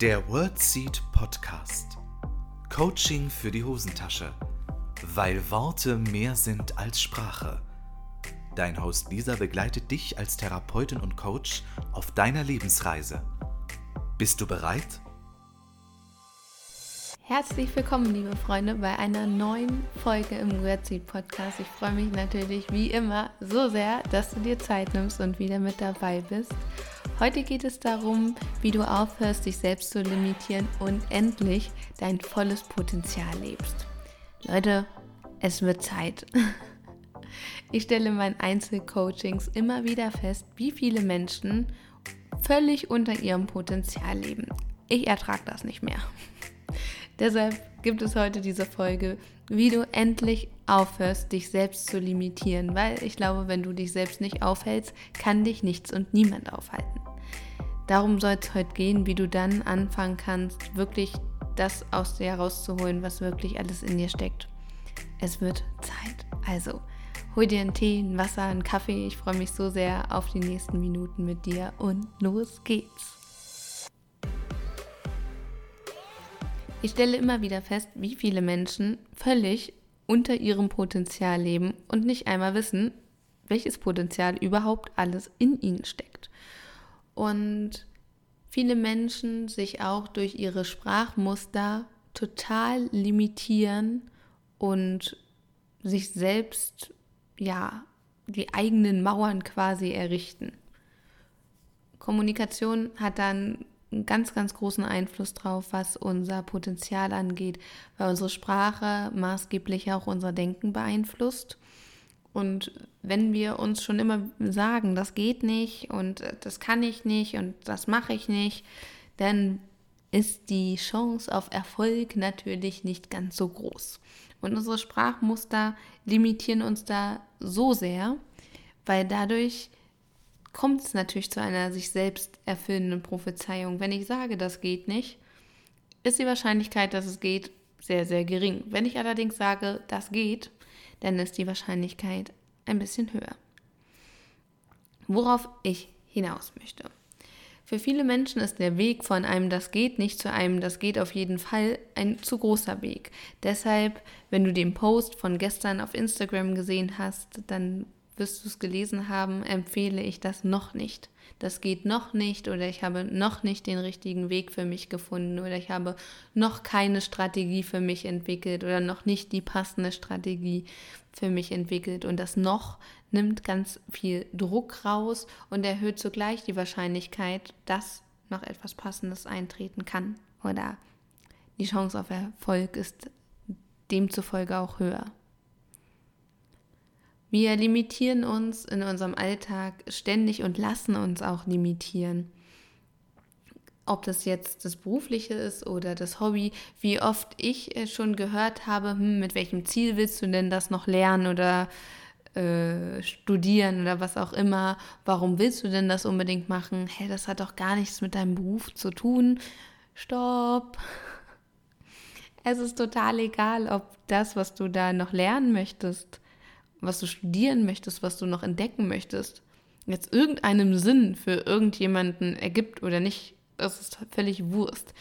Der WordSeed Podcast. Coaching für die Hosentasche. Weil Worte mehr sind als Sprache. Dein Host Lisa begleitet dich als Therapeutin und Coach auf deiner Lebensreise. Bist du bereit? Herzlich willkommen, liebe Freunde, bei einer neuen Folge im WordSeed Podcast. Ich freue mich natürlich wie immer so sehr, dass du dir Zeit nimmst und wieder mit dabei bist. Heute geht es darum, wie du aufhörst, dich selbst zu limitieren und endlich dein volles Potenzial lebst. Leute, es wird Zeit. Ich stelle in meinen Einzelcoachings immer wieder fest, wie viele Menschen völlig unter ihrem Potenzial leben. Ich ertrage das nicht mehr. Deshalb gibt es heute diese Folge, wie du endlich aufhörst, dich selbst zu limitieren, weil ich glaube, wenn du dich selbst nicht aufhältst, kann dich nichts und niemand aufhalten. Darum soll es heute gehen, wie du dann anfangen kannst, wirklich das aus dir herauszuholen, was wirklich alles in dir steckt. Es wird Zeit. Also, hol dir einen Tee, ein Wasser, einen Kaffee. Ich freue mich so sehr auf die nächsten Minuten mit dir und los geht's. Ich stelle immer wieder fest, wie viele Menschen völlig unter ihrem Potenzial leben und nicht einmal wissen, welches Potenzial überhaupt alles in ihnen steckt. Und viele Menschen sich auch durch ihre Sprachmuster total limitieren und sich selbst, ja, die eigenen Mauern quasi errichten. Kommunikation hat dann einen ganz, ganz großen Einfluss drauf, was unser Potenzial angeht, weil unsere Sprache maßgeblich auch unser Denken beeinflusst. Und wenn wir uns schon immer sagen, das geht nicht und das kann ich nicht und das mache ich nicht, dann ist die Chance auf Erfolg natürlich nicht ganz so groß. Und unsere Sprachmuster limitieren uns da so sehr, weil dadurch kommt es natürlich zu einer sich selbst erfüllenden Prophezeiung. Wenn ich sage, das geht nicht, ist die Wahrscheinlichkeit, dass es geht, sehr, sehr gering. Wenn ich allerdings sage, das geht, dann ist die Wahrscheinlichkeit ein bisschen höher. Worauf ich hinaus möchte. Für viele Menschen ist der Weg von einem Das geht nicht zu einem Das geht auf jeden Fall ein zu großer Weg. Deshalb, wenn du den Post von gestern auf Instagram gesehen hast, dann wirst du es gelesen haben, empfehle ich das noch nicht. Das geht noch nicht oder ich habe noch nicht den richtigen Weg für mich gefunden oder ich habe noch keine Strategie für mich entwickelt oder noch nicht die passende Strategie für mich entwickelt. Und das noch nimmt ganz viel Druck raus und erhöht zugleich die Wahrscheinlichkeit, dass noch etwas Passendes eintreten kann oder die Chance auf Erfolg ist demzufolge auch höher. Wir limitieren uns in unserem Alltag ständig und lassen uns auch limitieren. Ob das jetzt das Berufliche ist oder das Hobby, wie oft ich äh, schon gehört habe, hm, mit welchem Ziel willst du denn das noch lernen oder äh, studieren oder was auch immer, warum willst du denn das unbedingt machen? Hey, das hat doch gar nichts mit deinem Beruf zu tun. Stopp. Es ist total egal, ob das, was du da noch lernen möchtest, was du studieren möchtest, was du noch entdecken möchtest, jetzt irgendeinem Sinn für irgendjemanden ergibt oder nicht, das ist völlig Wurst.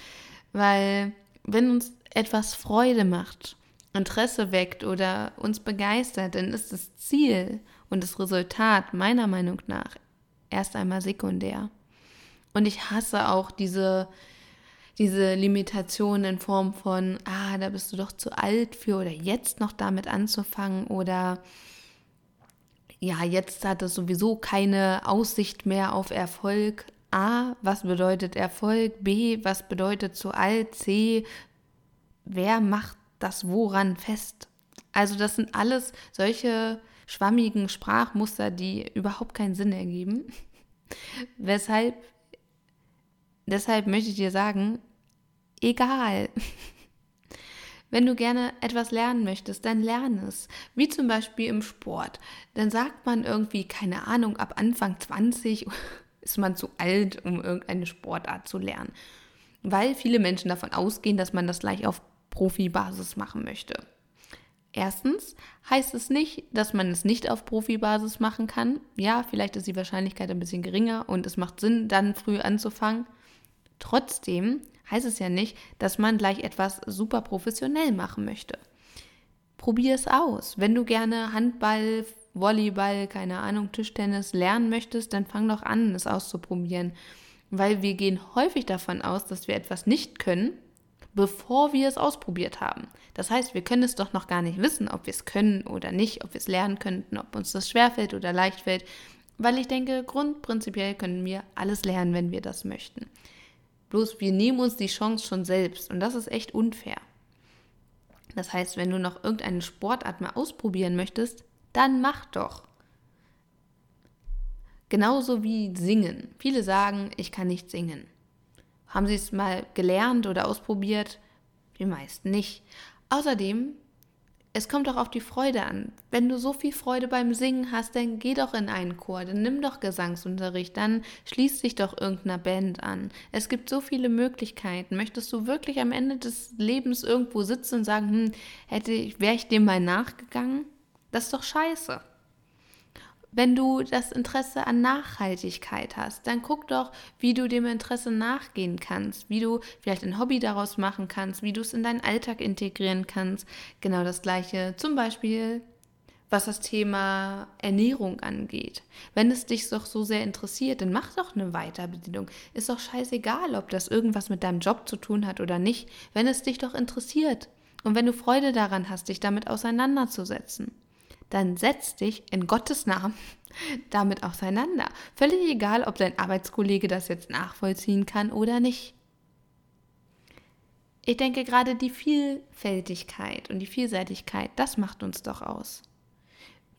Weil wenn uns etwas Freude macht, Interesse weckt oder uns begeistert, dann ist das Ziel und das Resultat meiner Meinung nach erst einmal sekundär. Und ich hasse auch diese, diese Limitation in Form von, ah, da bist du doch zu alt für oder jetzt noch damit anzufangen oder ja, jetzt hat es sowieso keine Aussicht mehr auf Erfolg. A, was bedeutet Erfolg? B, was bedeutet zu alt? C, wer macht das woran fest? Also das sind alles solche schwammigen Sprachmuster, die überhaupt keinen Sinn ergeben. Weshalb, deshalb möchte ich dir sagen, egal. Wenn du gerne etwas lernen möchtest, dann lerne es. Wie zum Beispiel im Sport. Dann sagt man irgendwie, keine Ahnung, ab Anfang 20 ist man zu alt, um irgendeine Sportart zu lernen. Weil viele Menschen davon ausgehen, dass man das gleich auf Profibasis machen möchte. Erstens heißt es nicht, dass man es nicht auf Profibasis machen kann. Ja, vielleicht ist die Wahrscheinlichkeit ein bisschen geringer und es macht Sinn, dann früh anzufangen. Trotzdem heißt es ja nicht, dass man gleich etwas super professionell machen möchte. Probier es aus. Wenn du gerne Handball, Volleyball, keine Ahnung, Tischtennis lernen möchtest, dann fang doch an, es auszuprobieren. Weil wir gehen häufig davon aus, dass wir etwas nicht können, bevor wir es ausprobiert haben. Das heißt, wir können es doch noch gar nicht wissen, ob wir es können oder nicht, ob wir es lernen könnten, ob uns das schwerfällt oder leicht fällt, weil ich denke, grundprinzipiell können wir alles lernen, wenn wir das möchten. Bloß wir nehmen uns die Chance schon selbst und das ist echt unfair. Das heißt, wenn du noch irgendeine Sportart mal ausprobieren möchtest, dann mach doch. Genauso wie singen. Viele sagen, ich kann nicht singen. Haben sie es mal gelernt oder ausprobiert? Die meisten nicht. Außerdem es kommt doch auf die Freude an. Wenn du so viel Freude beim Singen hast, dann geh doch in einen Chor, dann nimm doch Gesangsunterricht, dann schließ dich doch irgendeiner Band an. Es gibt so viele Möglichkeiten. Möchtest du wirklich am Ende des Lebens irgendwo sitzen und sagen, hm, hätte ich, wäre ich dem mal nachgegangen? Das ist doch scheiße. Wenn du das Interesse an Nachhaltigkeit hast, dann guck doch, wie du dem Interesse nachgehen kannst, wie du vielleicht ein Hobby daraus machen kannst, wie du es in deinen Alltag integrieren kannst. Genau das gleiche zum Beispiel, was das Thema Ernährung angeht. Wenn es dich doch so sehr interessiert, dann mach doch eine Weiterbildung. Ist doch scheißegal, ob das irgendwas mit deinem Job zu tun hat oder nicht, wenn es dich doch interessiert. Und wenn du Freude daran hast, dich damit auseinanderzusetzen dann setz dich in Gottes Namen damit auseinander. Völlig egal, ob dein Arbeitskollege das jetzt nachvollziehen kann oder nicht. Ich denke, gerade die Vielfältigkeit und die Vielseitigkeit, das macht uns doch aus.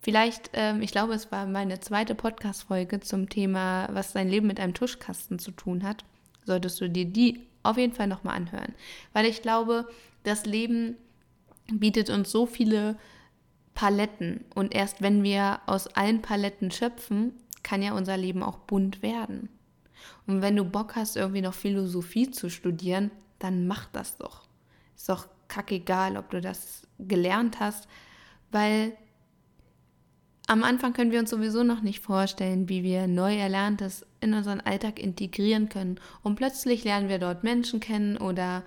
Vielleicht, ähm, ich glaube, es war meine zweite Podcast-Folge zum Thema, was dein Leben mit einem Tuschkasten zu tun hat. Solltest du dir die auf jeden Fall nochmal anhören. Weil ich glaube, das Leben bietet uns so viele Paletten. Und erst wenn wir aus allen Paletten schöpfen, kann ja unser Leben auch bunt werden. Und wenn du Bock hast, irgendwie noch Philosophie zu studieren, dann mach das doch. Ist doch kackegal, ob du das gelernt hast, weil am Anfang können wir uns sowieso noch nicht vorstellen, wie wir neu Erlerntes in unseren Alltag integrieren können. Und plötzlich lernen wir dort Menschen kennen oder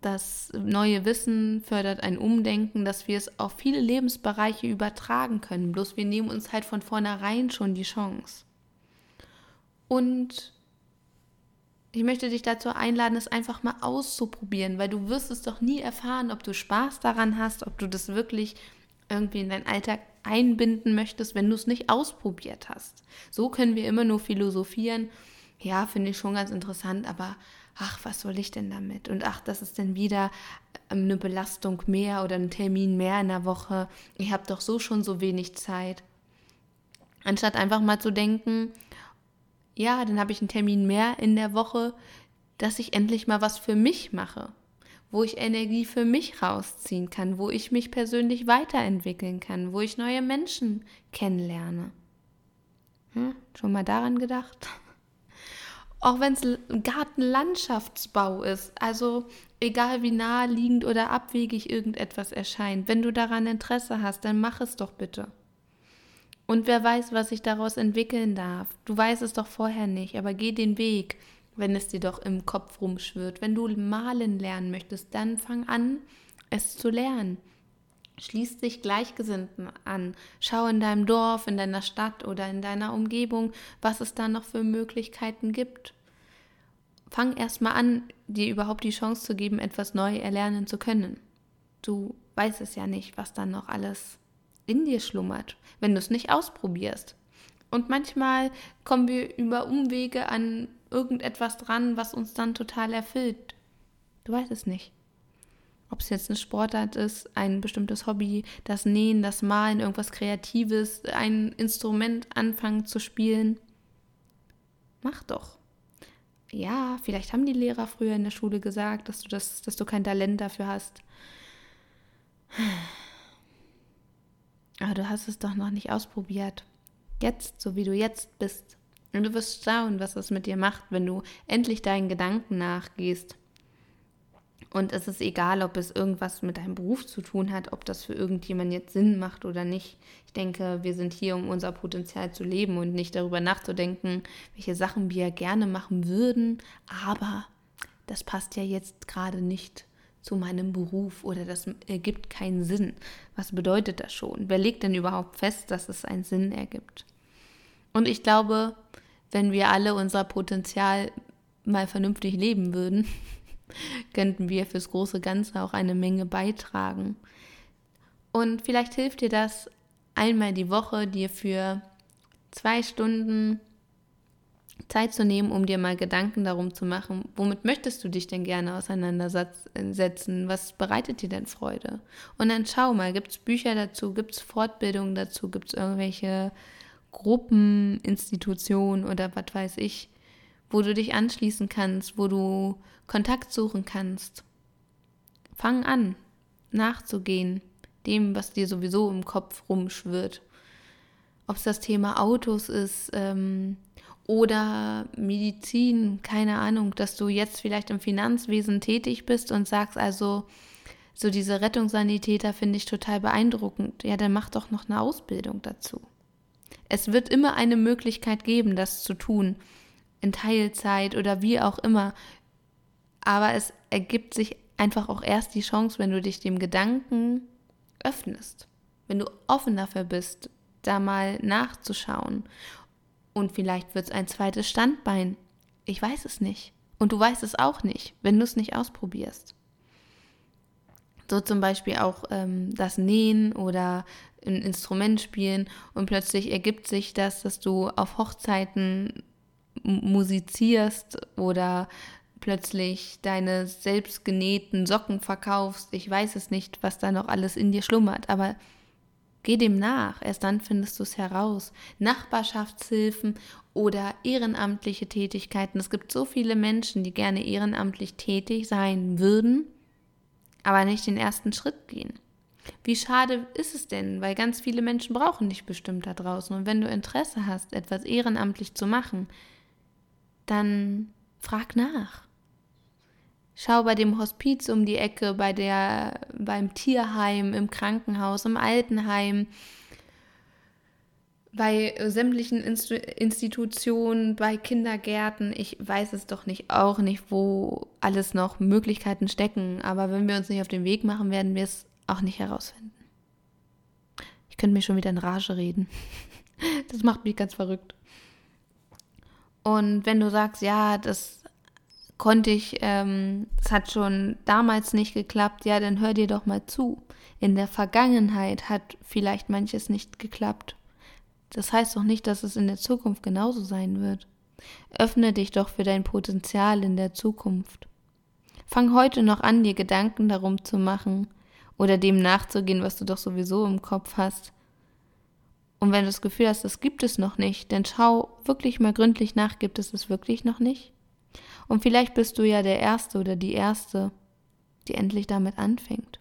das neue Wissen fördert ein Umdenken, dass wir es auf viele Lebensbereiche übertragen können. Bloß wir nehmen uns halt von vornherein schon die Chance. Und ich möchte dich dazu einladen, es einfach mal auszuprobieren, weil du wirst es doch nie erfahren, ob du Spaß daran hast, ob du das wirklich irgendwie in deinen Alltag einbinden möchtest, wenn du es nicht ausprobiert hast. So können wir immer nur philosophieren. Ja, finde ich schon ganz interessant, aber ach, was soll ich denn damit? Und ach, das ist dann wieder ähm, eine Belastung mehr oder ein Termin mehr in der Woche. Ich habe doch so schon so wenig Zeit. Anstatt einfach mal zu denken, ja, dann habe ich einen Termin mehr in der Woche, dass ich endlich mal was für mich mache, wo ich Energie für mich rausziehen kann, wo ich mich persönlich weiterentwickeln kann, wo ich neue Menschen kennenlerne. Hm, schon mal daran gedacht? Auch wenn es Gartenlandschaftsbau ist, also egal wie naheliegend oder abwegig irgendetwas erscheint, wenn du daran Interesse hast, dann mach es doch bitte. Und wer weiß, was sich daraus entwickeln darf. Du weißt es doch vorher nicht, aber geh den Weg, wenn es dir doch im Kopf rumschwirrt. Wenn du malen lernen möchtest, dann fang an, es zu lernen. Schließ dich Gleichgesinnten an. Schau in deinem Dorf, in deiner Stadt oder in deiner Umgebung, was es da noch für Möglichkeiten gibt. Fang erstmal an, dir überhaupt die Chance zu geben, etwas neu erlernen zu können. Du weißt es ja nicht, was dann noch alles in dir schlummert, wenn du es nicht ausprobierst. Und manchmal kommen wir über Umwege an irgendetwas dran, was uns dann total erfüllt. Du weißt es nicht. Ob es jetzt eine Sportart ist, ein bestimmtes Hobby, das Nähen, das Malen, irgendwas Kreatives, ein Instrument anfangen zu spielen. Mach doch. Ja, vielleicht haben die Lehrer früher in der Schule gesagt, dass du das, dass du kein Talent dafür hast. Aber du hast es doch noch nicht ausprobiert. Jetzt, so wie du jetzt bist. Und du wirst schauen, was es mit dir macht, wenn du endlich deinen Gedanken nachgehst und es ist egal, ob es irgendwas mit deinem Beruf zu tun hat, ob das für irgendjemand jetzt Sinn macht oder nicht. Ich denke, wir sind hier, um unser Potenzial zu leben und nicht darüber nachzudenken, welche Sachen wir gerne machen würden. Aber das passt ja jetzt gerade nicht zu meinem Beruf oder das ergibt keinen Sinn. Was bedeutet das schon? Wer legt denn überhaupt fest, dass es einen Sinn ergibt? Und ich glaube, wenn wir alle unser Potenzial mal vernünftig leben würden, könnten wir fürs große Ganze auch eine Menge beitragen. Und vielleicht hilft dir das einmal die Woche, dir für zwei Stunden Zeit zu nehmen, um dir mal Gedanken darum zu machen, womit möchtest du dich denn gerne auseinandersetzen? Was bereitet dir denn Freude? Und dann schau mal, gibt es Bücher dazu, gibt es Fortbildungen dazu, gibt es irgendwelche Gruppen, Institutionen oder was weiß ich, wo du dich anschließen kannst, wo du Kontakt suchen kannst. Fang an, nachzugehen, dem, was dir sowieso im Kopf rumschwirrt. Ob es das Thema Autos ist ähm, oder Medizin, keine Ahnung, dass du jetzt vielleicht im Finanzwesen tätig bist und sagst also, so diese Rettungssanitäter finde ich total beeindruckend. Ja, dann mach doch noch eine Ausbildung dazu. Es wird immer eine Möglichkeit geben, das zu tun, in Teilzeit oder wie auch immer. Aber es ergibt sich einfach auch erst die Chance, wenn du dich dem Gedanken öffnest, wenn du offen dafür bist, da mal nachzuschauen. Und vielleicht wird es ein zweites Standbein. Ich weiß es nicht. Und du weißt es auch nicht, wenn du es nicht ausprobierst. So zum Beispiel auch ähm, das Nähen oder ein Instrument spielen und plötzlich ergibt sich das, dass du auf Hochzeiten musizierst oder plötzlich deine selbstgenähten Socken verkaufst. Ich weiß es nicht, was da noch alles in dir schlummert, aber geh dem nach. Erst dann findest du es heraus. Nachbarschaftshilfen oder ehrenamtliche Tätigkeiten. Es gibt so viele Menschen, die gerne ehrenamtlich tätig sein würden, aber nicht den ersten Schritt gehen. Wie schade ist es denn, weil ganz viele Menschen brauchen dich bestimmt da draußen. Und wenn du Interesse hast, etwas ehrenamtlich zu machen, dann frag nach. Schau bei dem Hospiz um die Ecke, bei der, beim Tierheim, im Krankenhaus, im Altenheim, bei sämtlichen Instu Institutionen, bei Kindergärten. Ich weiß es doch nicht, auch nicht, wo alles noch Möglichkeiten stecken. Aber wenn wir uns nicht auf den Weg machen, werden wir es auch nicht herausfinden. Ich könnte mir schon wieder in Rage reden. Das macht mich ganz verrückt. Und wenn du sagst, ja, das konnte ich, ähm, das hat schon damals nicht geklappt, ja, dann hör dir doch mal zu. In der Vergangenheit hat vielleicht manches nicht geklappt. Das heißt doch nicht, dass es in der Zukunft genauso sein wird. Öffne dich doch für dein Potenzial in der Zukunft. Fang heute noch an, dir Gedanken darum zu machen oder dem nachzugehen, was du doch sowieso im Kopf hast. Und wenn du das Gefühl hast, das gibt es noch nicht, dann schau wirklich mal gründlich nach, gibt es es wirklich noch nicht? Und vielleicht bist du ja der Erste oder die Erste, die endlich damit anfängt,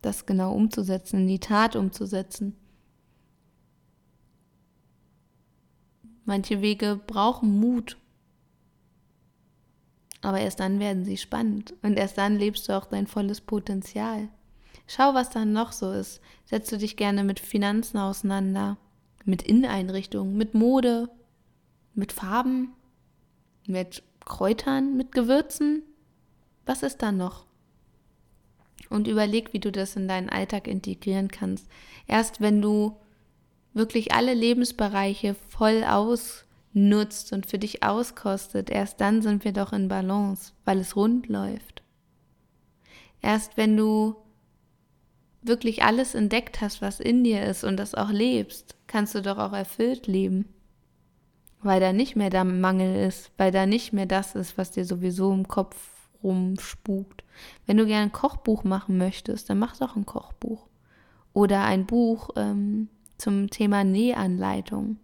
das genau umzusetzen, in die Tat umzusetzen. Manche Wege brauchen Mut, aber erst dann werden sie spannend und erst dann lebst du auch dein volles Potenzial. Schau, was dann noch so ist. Setzt du dich gerne mit Finanzen auseinander, mit Inneneinrichtungen, mit Mode, mit Farben, mit Kräutern, mit Gewürzen? Was ist da noch? Und überleg, wie du das in deinen Alltag integrieren kannst. Erst wenn du wirklich alle Lebensbereiche voll ausnutzt und für dich auskostet, erst dann sind wir doch in Balance, weil es rund läuft. Erst wenn du wirklich alles entdeckt hast, was in dir ist und das auch lebst, kannst du doch auch erfüllt leben. Weil da nicht mehr der Mangel ist, weil da nicht mehr das ist, was dir sowieso im Kopf rumspukt. Wenn du gerne ein Kochbuch machen möchtest, dann mach doch ein Kochbuch. Oder ein Buch ähm, zum Thema Nähanleitung.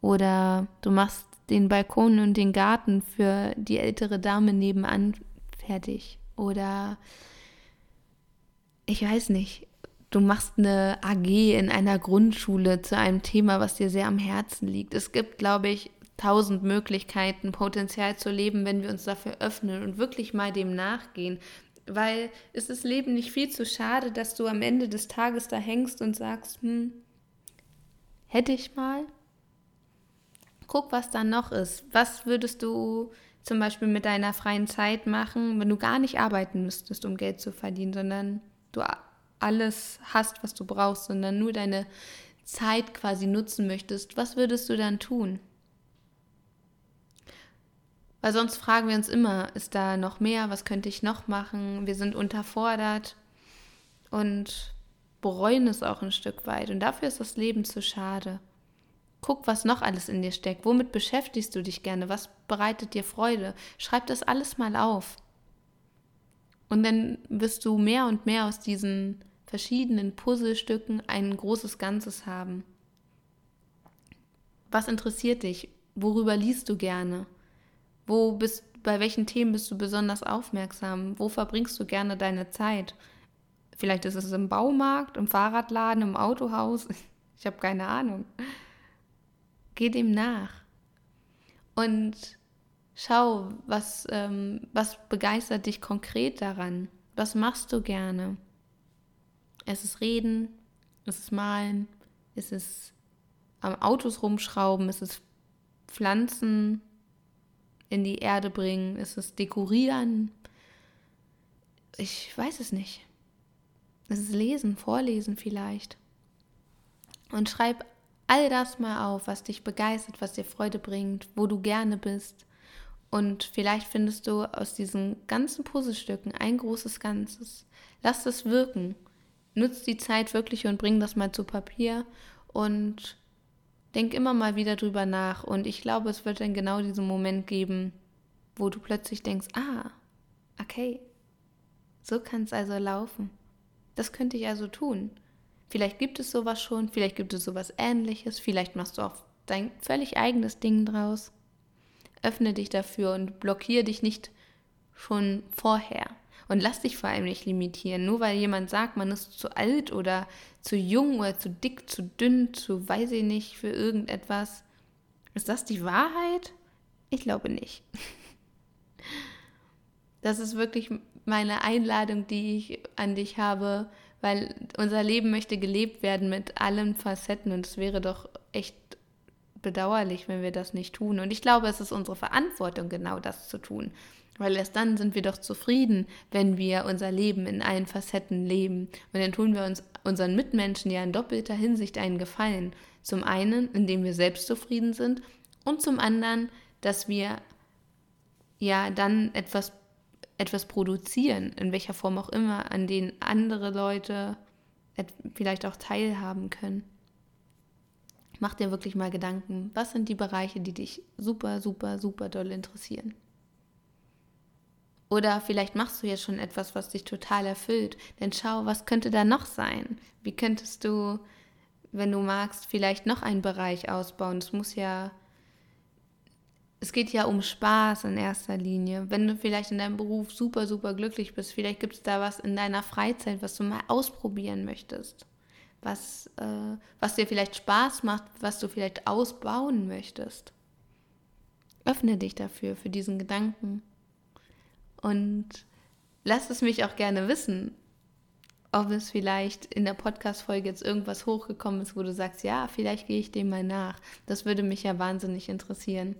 Oder du machst den Balkon und den Garten für die ältere Dame nebenan fertig. Oder ich weiß nicht, du machst eine AG in einer Grundschule zu einem Thema, was dir sehr am Herzen liegt. Es gibt, glaube ich, tausend Möglichkeiten, Potenzial zu leben, wenn wir uns dafür öffnen und wirklich mal dem nachgehen. Weil ist das Leben nicht viel zu schade, dass du am Ende des Tages da hängst und sagst, hm, hätte ich mal? Guck, was da noch ist. Was würdest du zum Beispiel mit deiner freien Zeit machen, wenn du gar nicht arbeiten müsstest, um Geld zu verdienen, sondern du alles hast, was du brauchst, sondern nur deine Zeit quasi nutzen möchtest, was würdest du dann tun? Weil sonst fragen wir uns immer, ist da noch mehr, was könnte ich noch machen? Wir sind unterfordert und bereuen es auch ein Stück weit. Und dafür ist das Leben zu schade. Guck, was noch alles in dir steckt. Womit beschäftigst du dich gerne? Was bereitet dir Freude? Schreib das alles mal auf. Und dann wirst du mehr und mehr aus diesen verschiedenen Puzzlestücken ein großes Ganzes haben. Was interessiert dich? Worüber liest du gerne? Wo bist, bei welchen Themen bist du besonders aufmerksam? Wo verbringst du gerne deine Zeit? Vielleicht ist es im Baumarkt, im Fahrradladen, im Autohaus. Ich habe keine Ahnung. Geh dem nach. Und schau, was, ähm, was begeistert dich konkret daran? Was machst du gerne? Es ist Reden, es ist Malen, es ist am Autos rumschrauben, es ist Pflanzen in die Erde bringen, es ist Dekorieren. Ich weiß es nicht. Es ist Lesen, Vorlesen vielleicht. Und schreib all das mal auf, was dich begeistert, was dir Freude bringt, wo du gerne bist. Und vielleicht findest du aus diesen ganzen Puzzlestücken ein großes Ganzes. Lass es wirken. Nutz die Zeit wirklich und bring das mal zu Papier und denk immer mal wieder drüber nach. Und ich glaube, es wird dann genau diesen Moment geben, wo du plötzlich denkst, ah, okay, so kann es also laufen. Das könnte ich also tun. Vielleicht gibt es sowas schon, vielleicht gibt es sowas ähnliches, vielleicht machst du auch dein völlig eigenes Ding draus. Öffne dich dafür und blockiere dich nicht schon vorher. Und lass dich vor allem nicht limitieren. Nur weil jemand sagt, man ist zu alt oder zu jung oder zu dick, zu dünn, zu weiß ich nicht, für irgendetwas. Ist das die Wahrheit? Ich glaube nicht. Das ist wirklich meine Einladung, die ich an dich habe, weil unser Leben möchte gelebt werden mit allen Facetten und es wäre doch echt bedauerlich, wenn wir das nicht tun. Und ich glaube, es ist unsere Verantwortung, genau das zu tun. Weil erst dann sind wir doch zufrieden, wenn wir unser Leben in allen Facetten leben. Und dann tun wir uns unseren Mitmenschen ja in doppelter Hinsicht einen Gefallen. Zum einen, indem wir selbst zufrieden sind und zum anderen, dass wir ja dann etwas etwas produzieren, in welcher Form auch immer, an denen andere Leute vielleicht auch teilhaben können. Mach dir wirklich mal Gedanken, was sind die Bereiche, die dich super, super, super doll interessieren. Oder vielleicht machst du jetzt schon etwas, was dich total erfüllt. Denn schau, was könnte da noch sein? Wie könntest du, wenn du magst, vielleicht noch einen Bereich ausbauen? Es muss ja es geht ja um Spaß in erster Linie. Wenn du vielleicht in deinem Beruf super, super glücklich bist, vielleicht gibt es da was in deiner Freizeit, was du mal ausprobieren möchtest. Was, äh, was dir vielleicht Spaß macht, was du vielleicht ausbauen möchtest. Öffne dich dafür, für diesen Gedanken. Und lass es mich auch gerne wissen, ob es vielleicht in der Podcast-Folge jetzt irgendwas hochgekommen ist, wo du sagst, ja, vielleicht gehe ich dem mal nach. Das würde mich ja wahnsinnig interessieren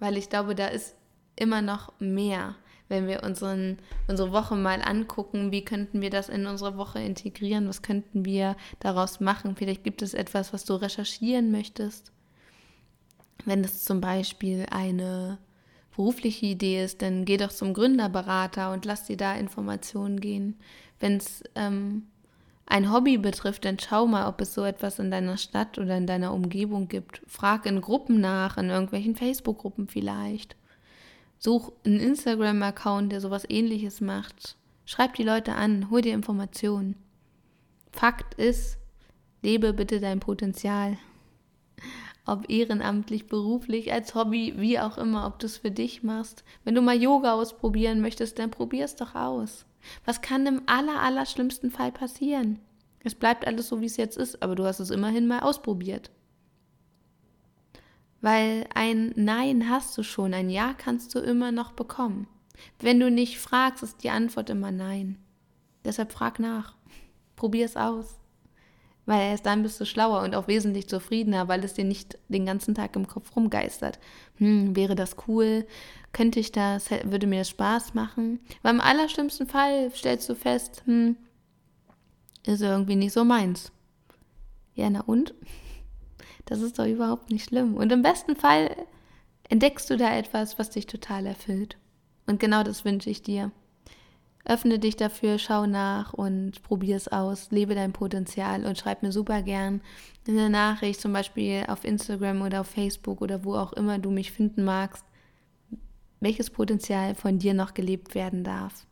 weil ich glaube, da ist immer noch mehr, wenn wir unseren, unsere Woche mal angucken, wie könnten wir das in unsere Woche integrieren, was könnten wir daraus machen. Vielleicht gibt es etwas, was du recherchieren möchtest. Wenn es zum Beispiel eine berufliche Idee ist, dann geh doch zum Gründerberater und lass dir da Informationen gehen. Wenn es ähm, ein Hobby betrifft, dann schau mal, ob es so etwas in deiner Stadt oder in deiner Umgebung gibt. Frag in Gruppen nach, in irgendwelchen Facebook-Gruppen vielleicht. Such einen Instagram-Account, der sowas ähnliches macht. Schreib die Leute an, hol dir Informationen. Fakt ist, lebe bitte dein Potenzial. Ob ehrenamtlich, beruflich, als Hobby, wie auch immer, ob du es für dich machst. Wenn du mal Yoga ausprobieren möchtest, dann probier es doch aus. Was kann im aller, aller schlimmsten Fall passieren? Es bleibt alles so, wie es jetzt ist, aber du hast es immerhin mal ausprobiert. Weil ein Nein hast du schon, ein Ja kannst du immer noch bekommen. Wenn du nicht fragst, ist die Antwort immer Nein. Deshalb frag nach. Probier es aus. Weil erst dann bist du schlauer und auch wesentlich zufriedener, weil es dir nicht den ganzen Tag im Kopf rumgeistert. Hm, wäre das cool? Könnte ich das? Würde mir das Spaß machen? Weil im allerschlimmsten Fall stellst du fest, hm, ist irgendwie nicht so meins. Ja, na und? Das ist doch überhaupt nicht schlimm. Und im besten Fall entdeckst du da etwas, was dich total erfüllt. Und genau das wünsche ich dir. Öffne dich dafür, schau nach und probier es aus. Lebe dein Potenzial und schreib mir super gern eine Nachricht, zum Beispiel auf Instagram oder auf Facebook oder wo auch immer du mich finden magst, welches Potenzial von dir noch gelebt werden darf.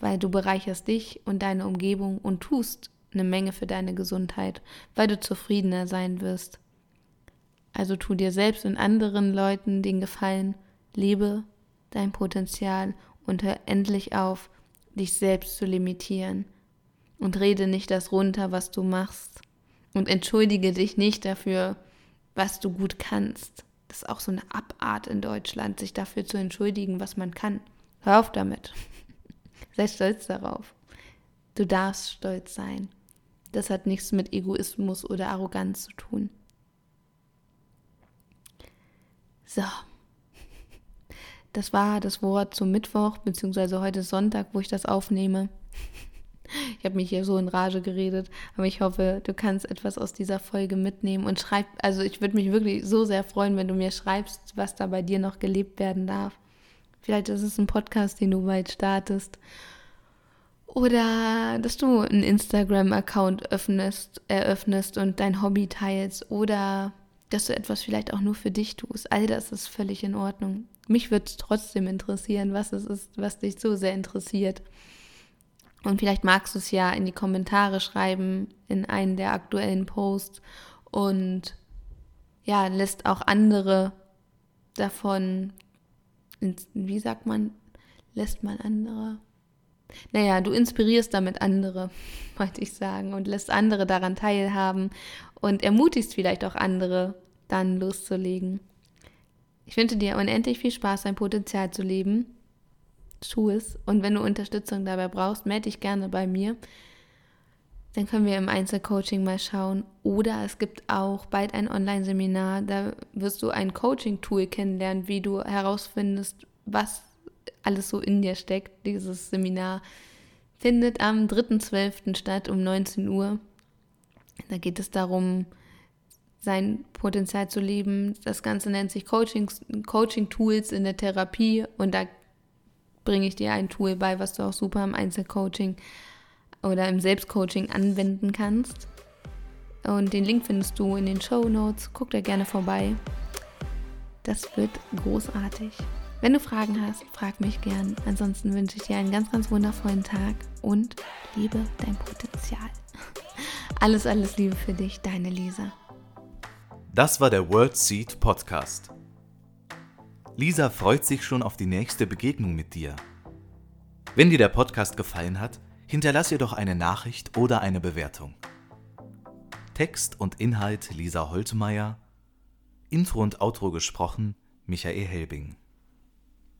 Weil du bereicherst dich und deine Umgebung und tust eine Menge für deine Gesundheit, weil du zufriedener sein wirst. Also tu dir selbst und anderen Leuten den Gefallen, lebe dein Potenzial und hör endlich auf, dich selbst zu limitieren. Und rede nicht das runter, was du machst. Und entschuldige dich nicht dafür, was du gut kannst. Das ist auch so eine Abart in Deutschland, sich dafür zu entschuldigen, was man kann. Hör auf damit. Sei stolz darauf. Du darfst stolz sein. Das hat nichts mit Egoismus oder Arroganz zu tun. So. Das war das Wort zum Mittwoch, beziehungsweise heute Sonntag, wo ich das aufnehme. Ich habe mich hier so in Rage geredet, aber ich hoffe, du kannst etwas aus dieser Folge mitnehmen und schreib, also ich würde mich wirklich so sehr freuen, wenn du mir schreibst, was da bei dir noch gelebt werden darf. Vielleicht ist es ein Podcast, den du bald startest. Oder dass du einen Instagram-Account öffnest, eröffnest und dein Hobby teilst. Oder dass du etwas vielleicht auch nur für dich tust. All das ist völlig in Ordnung. Mich würde es trotzdem interessieren, was es ist, was dich so sehr interessiert. Und vielleicht magst du es ja in die Kommentare schreiben, in einen der aktuellen Posts und ja, lässt auch andere davon, wie sagt man, lässt man andere. Naja, du inspirierst damit andere, wollte ich sagen, und lässt andere daran teilhaben und ermutigst vielleicht auch andere, dann loszulegen. Ich wünsche dir unendlich viel Spaß, dein Potenzial zu leben. Tu es. Und wenn du Unterstützung dabei brauchst, melde dich gerne bei mir. Dann können wir im Einzelcoaching mal schauen. Oder es gibt auch bald ein Online-Seminar. Da wirst du ein Coaching-Tool kennenlernen, wie du herausfindest, was alles so in dir steckt. Dieses Seminar findet am 3.12. statt um 19 Uhr. Da geht es darum, sein Potenzial zu leben. Das Ganze nennt sich Coaching, Coaching Tools in der Therapie und da bringe ich dir ein Tool bei, was du auch super im Einzelcoaching oder im Selbstcoaching anwenden kannst. Und den Link findest du in den Show Notes. Guck da gerne vorbei. Das wird großartig. Wenn du Fragen hast, frag mich gern. Ansonsten wünsche ich dir einen ganz, ganz wundervollen Tag und liebe dein Potenzial. Alles, alles Liebe für dich, deine Lisa. Das war der World Seed Podcast. Lisa freut sich schon auf die nächste Begegnung mit dir. Wenn dir der Podcast gefallen hat, hinterlass ihr doch eine Nachricht oder eine Bewertung. Text und Inhalt Lisa Holtmeier, Intro und Outro gesprochen Michael Helbing.